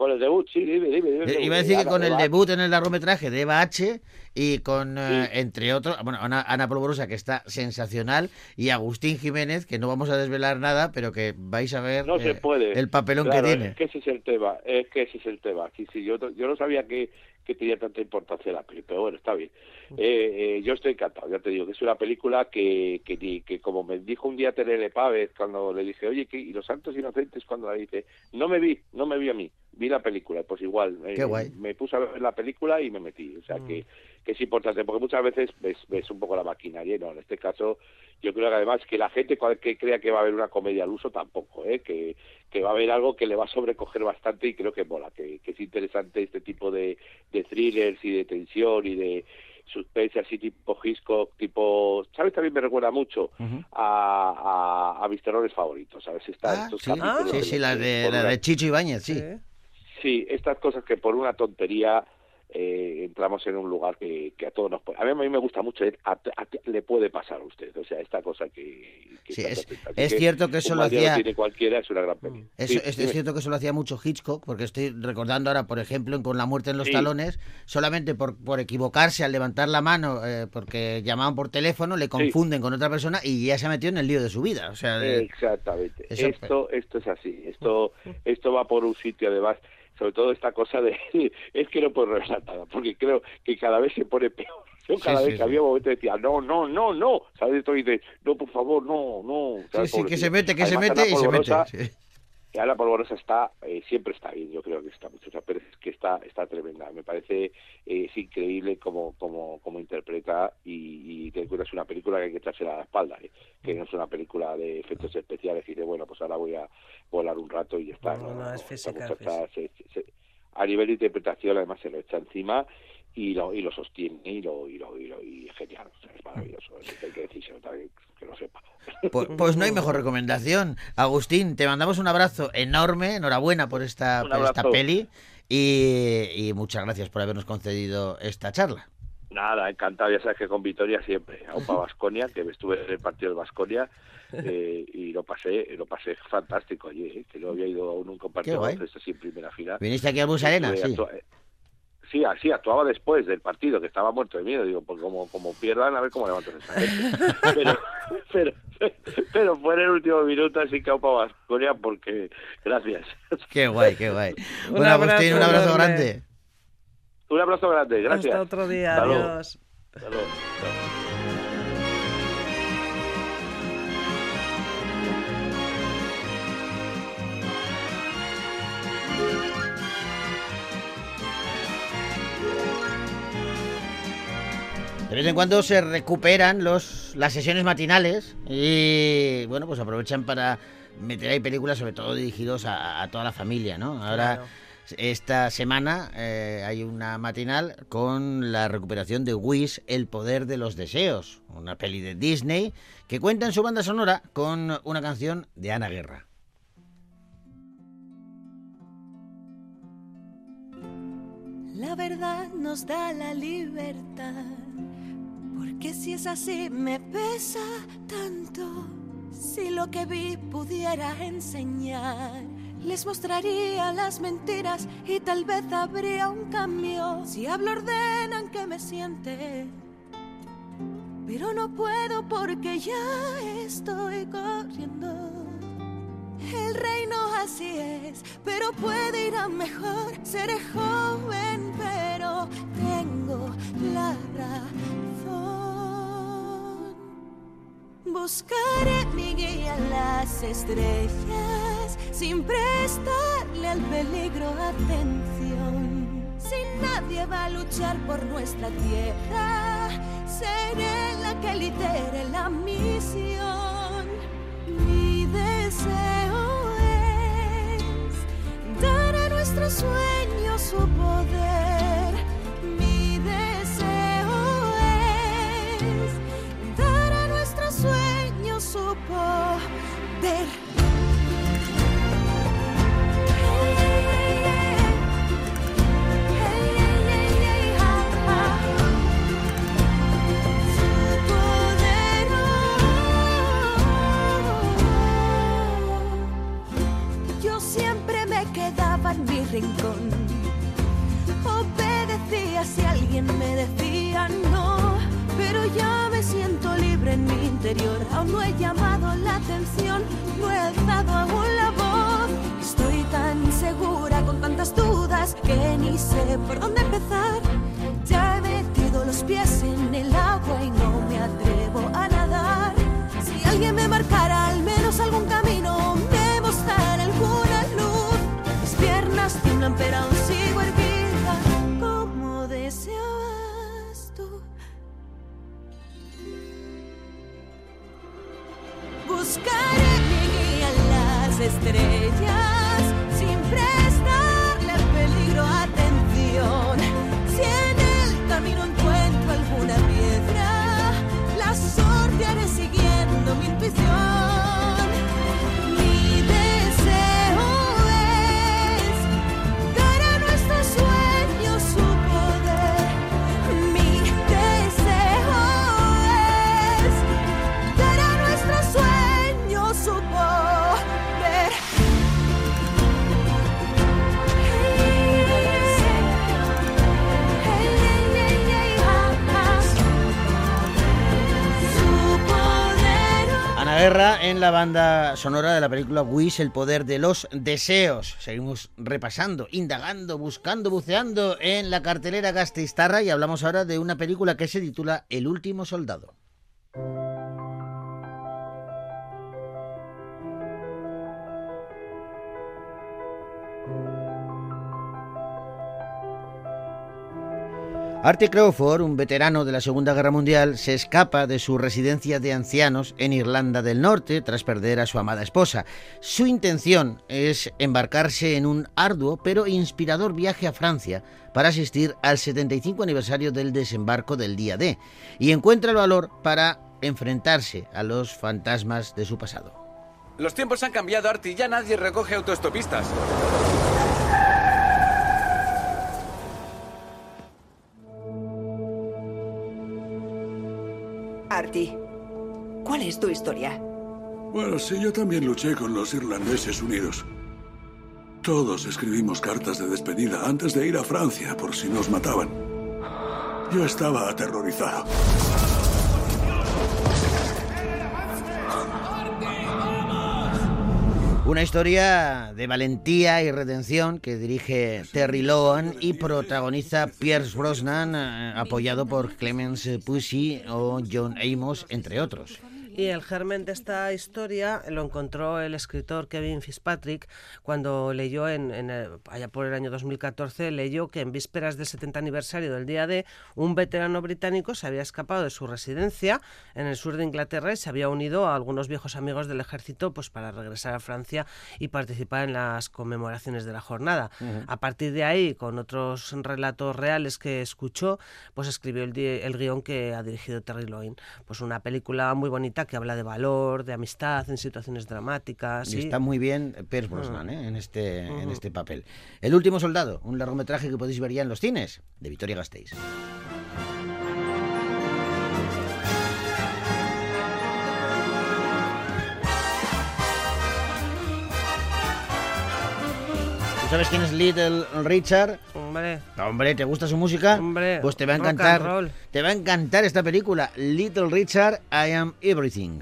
S8: Con el debut, sí, dime, dime. dime,
S1: Eh, Iba a decir que
S8: Ana,
S1: con el debut en el largometraje de Eva H y con, eh, entre otros, bueno, Ana, Ana Polvorosa, que está sensacional, y Agustín Jiménez, que no vamos a desvelar nada, pero que vais a ver
S8: No se
S1: eh,
S8: puede.
S1: el papelón
S8: Claro,
S1: que tiene.
S8: Es que ese es el tema, es que ese es el tema. Sí, sí, yo, yo no sabía que, que tenía tanta importancia la película, pero bueno, está bien. Eh, eh, yo estoy encantado, ya te digo, que es una película que, que, que como me dijo un día Terele Pávez cuando le dije, oye, ¿qué- ¿y los santos inocentes cuando la dice? No me vi, no me vi a mí, vi la película, pues igual, eh,
S1: guay.
S8: me puse a ver la película y me metí, o sea que, que es importante, porque muchas veces ves, ves un poco la maquinaria, y no, en este caso yo creo que además que la gente cual- que crea que va a haber una comedia al uso tampoco, ¿eh? que, que va a haber algo que le va a sobrecoger bastante y creo que mola, que, que es interesante este tipo de, de thrillers y de tensión y de suspense así tipo Hitchcock, tipo, ¿sabes? También me recuerda mucho a, a, a mis terrores favoritos, ¿sabes? Está
S1: Ah,
S8: estos
S1: sí,
S8: capítulos
S1: sí, sí, la de, la de Chicho Ibáñez, sí.
S2: Sí.
S8: Sí, estas cosas que por una tontería eh, entramos en un lugar que, que a todos nos puede. A mí, a mí me gusta mucho, eh, a- a- le puede pasar a usted, o sea, esta cosa que. que
S1: Sí, es- es cierto que eso lo hacía-
S8: tiene cualquiera, es una gran peli.
S1: Eso,
S8: Sí,
S1: es, cierto que eso lo hacía mucho Hitchcock, porque estoy recordando ahora, por ejemplo, Con la muerte en los
S8: Sí.
S1: talones, solamente por, por equivocarse al levantar la mano, eh, porque llamaban por teléfono, le confunden con otra persona y ya se ha metido en el lío de su vida. O sea,
S8: Exactamente.
S1: Eso-
S8: esto, esto es así. Esto, esto va por un sitio además. Sobre todo esta cosa de es que no puedo revelar nada, porque creo que cada vez se pone peor. Yo cada
S1: sí,
S8: vez que había momentos decía, no, no, no, no. ¿Sabes? Esto dice, no, por favor, no, no.
S1: sí, sí, que se mete, que se mete y se mete. Sí.
S8: Que Ana Polvorosa está, eh, siempre está bien, yo creo que está mucho, o sea, pero es que está, está tremenda, me parece, eh, es increíble como, como, como interpreta y, y te encuentras una película que hay que echársela a la espalda, eh, que no es una película de efectos especiales y de, bueno, pues ahora voy a volar un rato y ya está.
S2: No, no, es
S8: esta
S2: física,
S8: muchacha se- se- a nivel de interpretación además se lo echa encima y lo, y lo sostiene y lo, y lo, y lo, y genial, o sea, es maravilloso, hay que decírselo también, que lo sepa.
S1: Pues, pues no hay mejor recomendación. Agustín, te mandamos un abrazo enorme, enhorabuena por esta, por esta peli y, y muchas gracias por habernos concedido esta charla.
S8: Nada, encantado, ya sabes que con Vitoria siempre, a Upa Vasconia, que estuve en el partido de Vasconia eh, y lo pasé, lo pasé fantástico allí, eh, que no había ido aún a un partido de así en primera fila.
S1: ¿Viniste aquí al Bus Arena? Sí.
S8: Sí, así actuaba después del partido, que estaba muerto de miedo. Digo, pues como, como pierdan, a ver cómo levantan esa gente. Pero, pero, pero fue en el último minuto, así que a Upa Vasconia, porque gracias.
S1: Qué guay, qué guay.
S2: Un
S1: Bueno, Agustín, un
S2: abrazo
S1: abrazo grande.
S8: Un abrazo grande, gracias.
S2: Hasta otro día, adiós.
S8: Hasta luego.
S1: Vez en cuando se recuperan los, las sesiones matinales y bueno, pues aprovechan para meter ahí películas, sobre todo dirigidos a, a toda la familia, ¿no? Ahora,
S2: Claro.
S1: esta semana eh, hay una matinal con la recuperación de Wish, El Poder de los Deseos, una peli de Disney que cuenta en su banda sonora con una canción de Ana Guerra.
S9: La verdad nos da la libertad, porque si es así me pesa tanto Si lo que vi pudiera enseñar, les mostraría las mentiras y tal vez habría un cambio. Si hablo ordenan que me siente, pero no puedo porque ya estoy corriendo. El reino así es, pero puede ir a mejor. Seré joven, pero tengo la razón. Buscaré mi guía en las estrellas sin prestarle al peligro atención. Si nadie va a luchar por nuestra tierra, seré la que lidere la misión. Mi deseo es dar a nuestros sueños su poder. En la
S1: banda sonora de la película Wish, el poder de los deseos. Seguimos repasando, indagando, buscando, buceando en la cartelera Gasteiztarra y hablamos ahora de una película que se titula El último soldado. Arte Crawford, un veterano de la Segunda Guerra Mundial, se escapa de su residencia de ancianos en Irlanda del Norte tras perder a su amada esposa. Su intención es embarcarse en un arduo pero inspirador viaje a Francia para asistir al 75 aniversario del desembarco del día D y encuentra el valor para enfrentarse a los fantasmas de su pasado.
S10: Los tiempos han cambiado, Artie. Ya nadie recoge autoestopistas.
S11: Artie, ¿cuál es tu historia?
S12: Bueno, sí, yo también luché con los irlandeses unidos. Todos escribimos cartas de despedida antes de ir a Francia por si nos mataban. Yo estaba aterrorizado.
S1: Una historia de valentía y redención que dirige Terry Lohan y protagoniza Pierce Brosnan, eh, apoyado por Clemens Pussy o John Amos, entre otros.
S2: Y el germen de esta historia lo encontró el escritor Kevin Fitzpatrick cuando leyó, en, en el- allá por el año 2014, leyó que en vísperas del 70 aniversario del día D, un veterano británico se había escapado de su residencia en el sur de Inglaterra y se había unido a algunos viejos amigos del ejército pues para regresar a Francia y participar en las conmemoraciones de la jornada.
S13: Ujú.
S2: A partir de ahí, con otros relatos reales que escuchó, pues escribió el, el guion que ha dirigido Terry Loin. Pues una película muy bonita que habla de valor, de amistad en situaciones dramáticas.
S1: Y está muy bien Pierce
S2: Ah.
S1: Brosnan ¿eh? en, este, en este papel. El último soldado, un largometraje que podéis ver ya en los cines, de Victoria Gasteiz. Sabes quién es Little Richard?
S2: Hombre.
S1: Hombre, ¿te gusta su música?
S2: Hombre,
S1: Pues te va a encantar. Te va a encantar esta película, Little Richard, I Am Everything.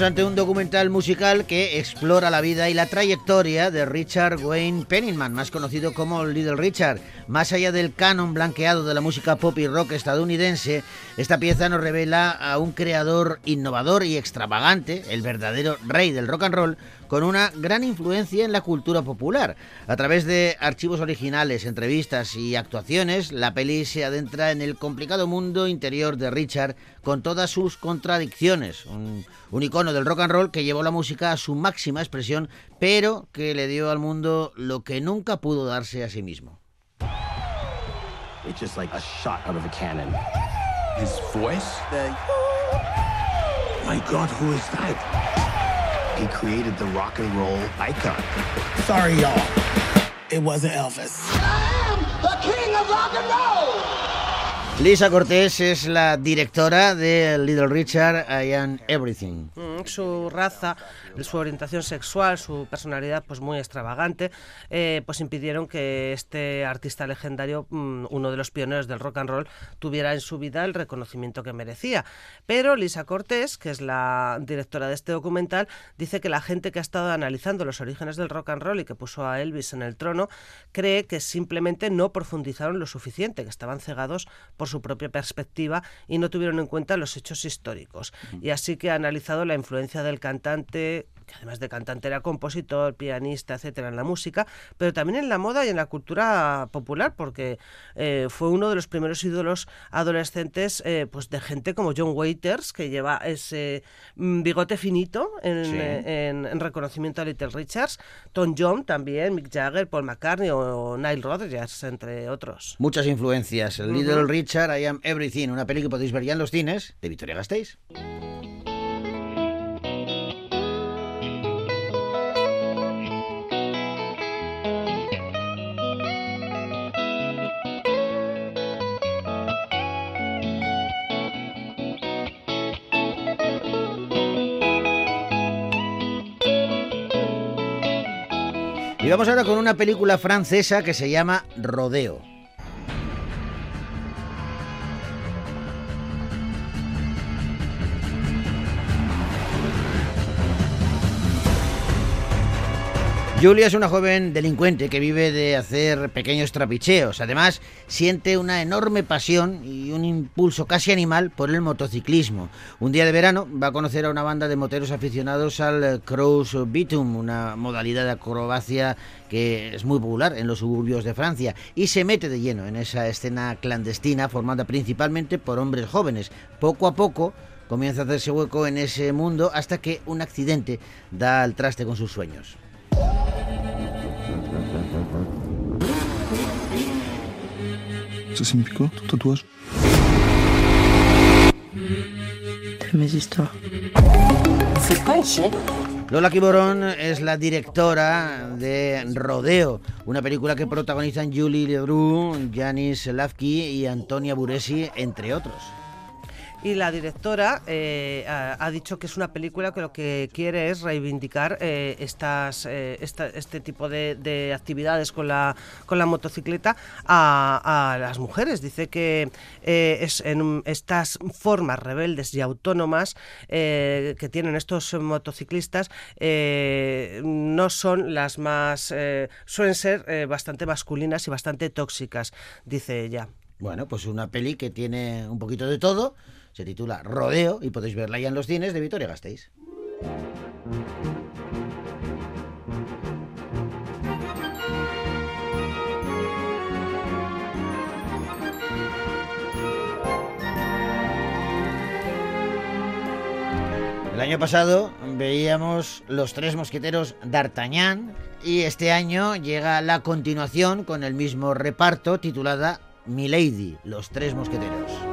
S1: Ante un documental musical que explora la vida y la trayectoria de Richard Wayne Penningman, más conocido como Little Richard. Más allá del canon blanqueado de la música pop y rock estadounidense, esta pieza nos revela a un creador innovador y extravagante, el verdadero rey del rock and roll, con una gran influencia en la cultura popular. A través de archivos originales, entrevistas y actuaciones, la peli se adentra en el complicado mundo interior de Richard con todas sus contradicciones. Un, un icono del rock and roll que llevó la música a su máxima expresión, pero que le dio al mundo lo que nunca pudo darse a sí mismo.
S13: It's just like a shot out of a cannon. His voice? My God, who is that? He created the rock and roll icon.
S14: Sorry, y'all. It wasn't Elvis.
S15: I am the king of rock and roll.
S1: Lisa Cortés es la directora de Little Richard, I Am Everything.
S2: Mm, Su raza, su orientación sexual, su personalidad pues muy extravagante, eh, pues impidieron que este artista legendario, mm, uno de los pioneros del rock and roll, tuviera en su vida el reconocimiento que merecía. Pero Lisa Cortés, que es la directora de este documental, dice que la gente que ha estado analizando los orígenes del rock and roll y que puso a Elvis en el trono, cree que simplemente no profundizaron lo suficiente, que estaban cegados por su propia perspectiva y no tuvieron en cuenta los hechos históricos. Y así que ha analizado la influencia del cantante que además de cantante era compositor, pianista, etcétera, en la música, pero también en la moda y en la cultura popular, porque eh, fue uno de los primeros ídolos adolescentes eh, pues de gente como John Waiters, que lleva ese mm, bigote finito en,
S1: Sí.
S2: en- en reconocimiento a Little Richards, Tom Jones también, Mick Jagger, Paul McCartney o Nile Rodgers, entre otros.
S1: Muchas influencias. Little Richard, I Am Everything, una peli que podéis ver ya en los cines de Victoria Gasteiz. Y vamos ahora con una película francesa que se llama Rodeo. Julia es una joven delincuente que vive de hacer pequeños trapicheos. Además, siente una enorme pasión y un impulso casi animal por el motociclismo. Un día de verano va a conocer a una banda de moteros aficionados al cross bitum, una modalidad de acrobacia que es muy popular en los suburbios de Francia, y se mete de lleno en esa escena clandestina formada principalmente por hombres jóvenes. Poco a poco comienza a hacerse hueco en ese mundo hasta que un accidente da al traste con sus sueños.
S16: Ça signifie quoi, ton tatouage
S17: Mes histoires.
S5: C'est pas.
S1: Lola Kiborón es la directora de Rodeo, una película que protagonizan Julie Leroux, Janis Lafki y Antonia Buresi, entre otros.
S2: Y la directora eh, ha, dicho que es una película que lo que quiere es reivindicar eh, estas, eh, este tipo de, de actividades con la, con la motocicleta a, a las mujeres. Dice que eh, es en estas formas rebeldes y autónomas que tienen estos motociclistas no son las más... suelen ser bastante masculinas y bastante tóxicas, dice ella.
S1: Bueno, pues una peli que tiene un poquito de todo, se titula Rodeo y podéis verla ya en los cines de Vitoria Gasteiz. El año pasado veíamos Los Tres Mosqueteros d'Artagnan y este año llega la continuación con el mismo reparto titulada Milady, Los Tres Mosqueteros.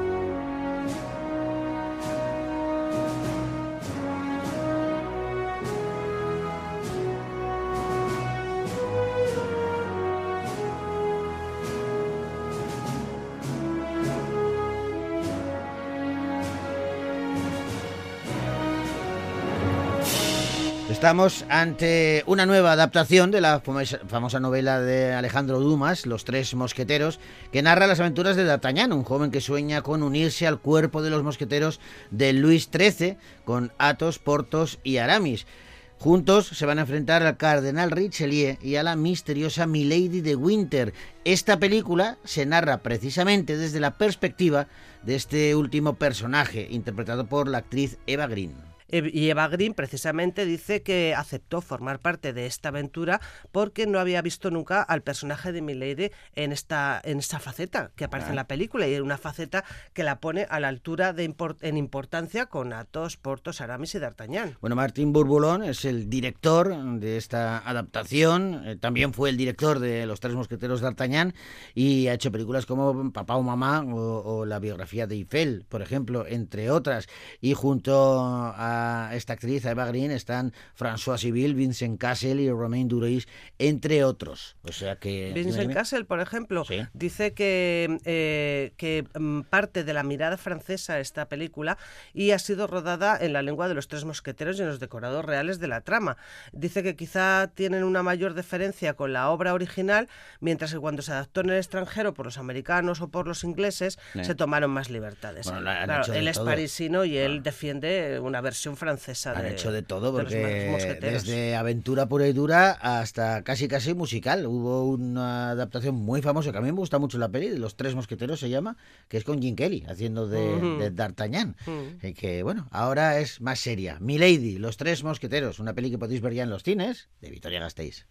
S1: Estamos ante una nueva adaptación de la famosa- novela de Alejandro Dumas, Los Tres Mosqueteros, que narra las aventuras de D'Artagnan, un joven que sueña con unirse al cuerpo de los mosqueteros de Luis XIII, con Athos, Porthos y Aramis. Juntos se van a enfrentar al cardenal Richelieu y a la misteriosa Milady de Winter. Esta película se narra precisamente desde la perspectiva de este último personaje, interpretado por la actriz Eva Green.
S2: E- Y Eva Green precisamente dice que aceptó formar parte de esta aventura porque no había visto nunca al personaje de Milady en esta en esta faceta que aparece
S1: Ah.
S2: en la película y es una faceta que la pone a la altura de import- en importancia con Athos, Porthos, Aramis y D'Artagnan.
S1: Bueno, Martín Burbulón es el director de esta adaptación, eh, también fue el director de Los Tres Mosqueteros D'Artagnan y ha hecho películas como Papá o Mamá o, o la biografía de Eiffel, por ejemplo, entre otras. Y junto a esta actriz, Eva Green, están François Civil, Vincent Cassel y Romain Duris, entre otros. O sea que...
S2: Vincent
S1: dime, dime.
S2: Cassel, por ejemplo, dice que, eh, que mm, parte de la mirada francesa esta película y ha sido rodada en la lengua de los tres mosqueteros y en los decorados reales de la trama. Dice que quizá tienen una mayor deferencia con la obra original, mientras que cuando se adaptó en el extranjero por los americanos o por los ingleses,
S1: Eh.
S2: se tomaron más libertades.
S1: Bueno,
S2: Claro, él es
S1: todo.
S2: parisino y él defiende una versión francesa
S1: Han
S2: de,
S1: hecho de todo,
S2: de
S1: porque
S2: mosqueteros.
S1: desde aventura pura y dura hasta casi casi musical. Hubo una adaptación muy famosa que a mí me gusta mucho la peli, de Los Tres Mosqueteros se llama, que es con Jim Kelly, haciendo de,
S2: Ujú.
S1: de D'Artagnan.
S2: Mm.
S1: Y que bueno, ahora es más seria. Milady, Los Tres Mosqueteros, una peli que podéis ver ya en los cines, de Victoria Gasteiz.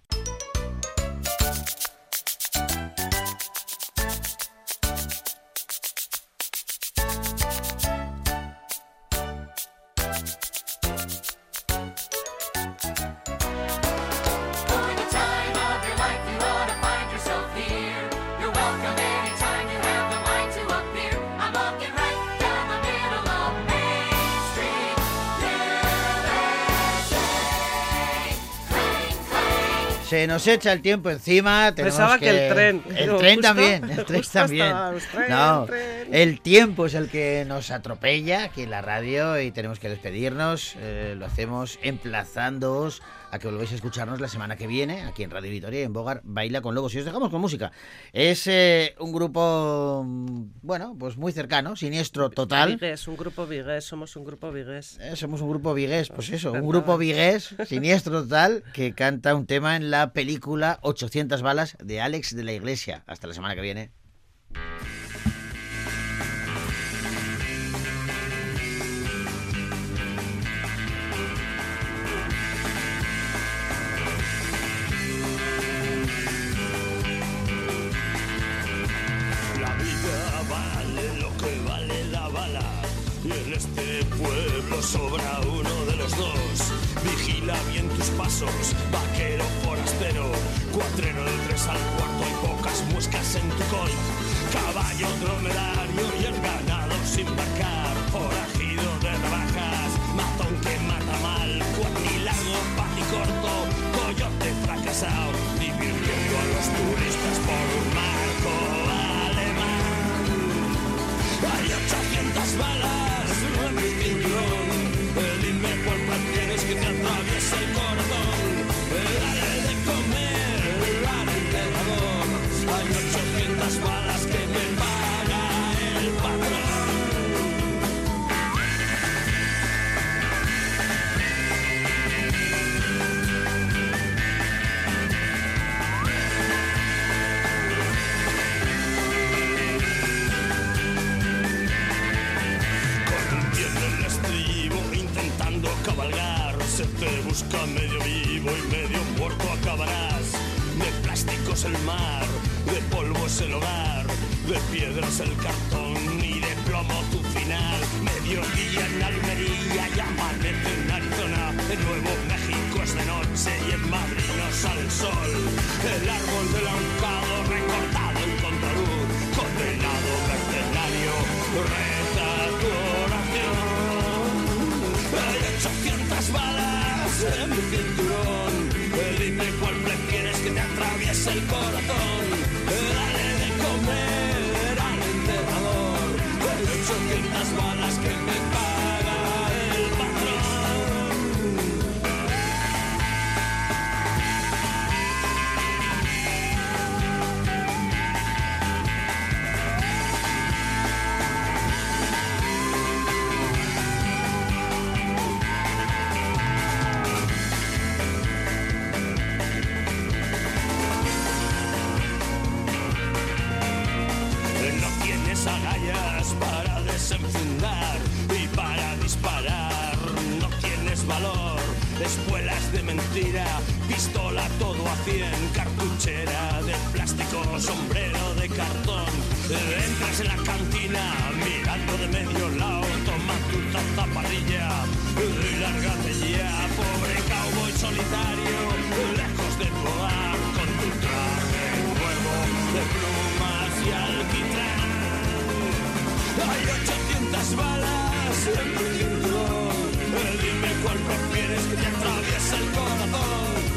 S1: Se nos echa el tiempo encima.
S2: Pensaba que el tren.
S1: El tren
S2: justo-
S1: también. El tren también.
S2: tren,
S1: no,
S2: tren.
S1: el tiempo es el que nos atropella aquí en la radio y tenemos que despedirnos. Eh, lo hacemos emplazándoos a que volváis a escucharnos la semana que viene aquí en Radio Vitoria y en Bogar Baila con Lobos. Y os dejamos con música. Es eh, un grupo, mm, bueno, pues muy cercano, siniestro total.
S2: Vigués, un grupo vigués, somos un grupo vigués.
S1: Eh, somos un grupo vigués, pues eso, un grupo vigués, siniestro total, que canta un tema en la película 800 balas de Alex de la Iglesia. Hasta la semana que viene.
S18: Vaquero forastero. Cuatrero del tres al cuarto y pocas moscas en tu coin. Caballo dromedario y el ganado sin marcar. Mentira, pistola todo a cien, cartuchera de plástico, sombrero de cartón. Entras en la cantina mirando de medio lado, toma tu taza parrilla y lárgate ya, pobre cowboy solitario, lejos de tu con tu traje nuevo de plumas y alquitrán. Hay 800 balas en cuál prefieres que te atraviese el corazón.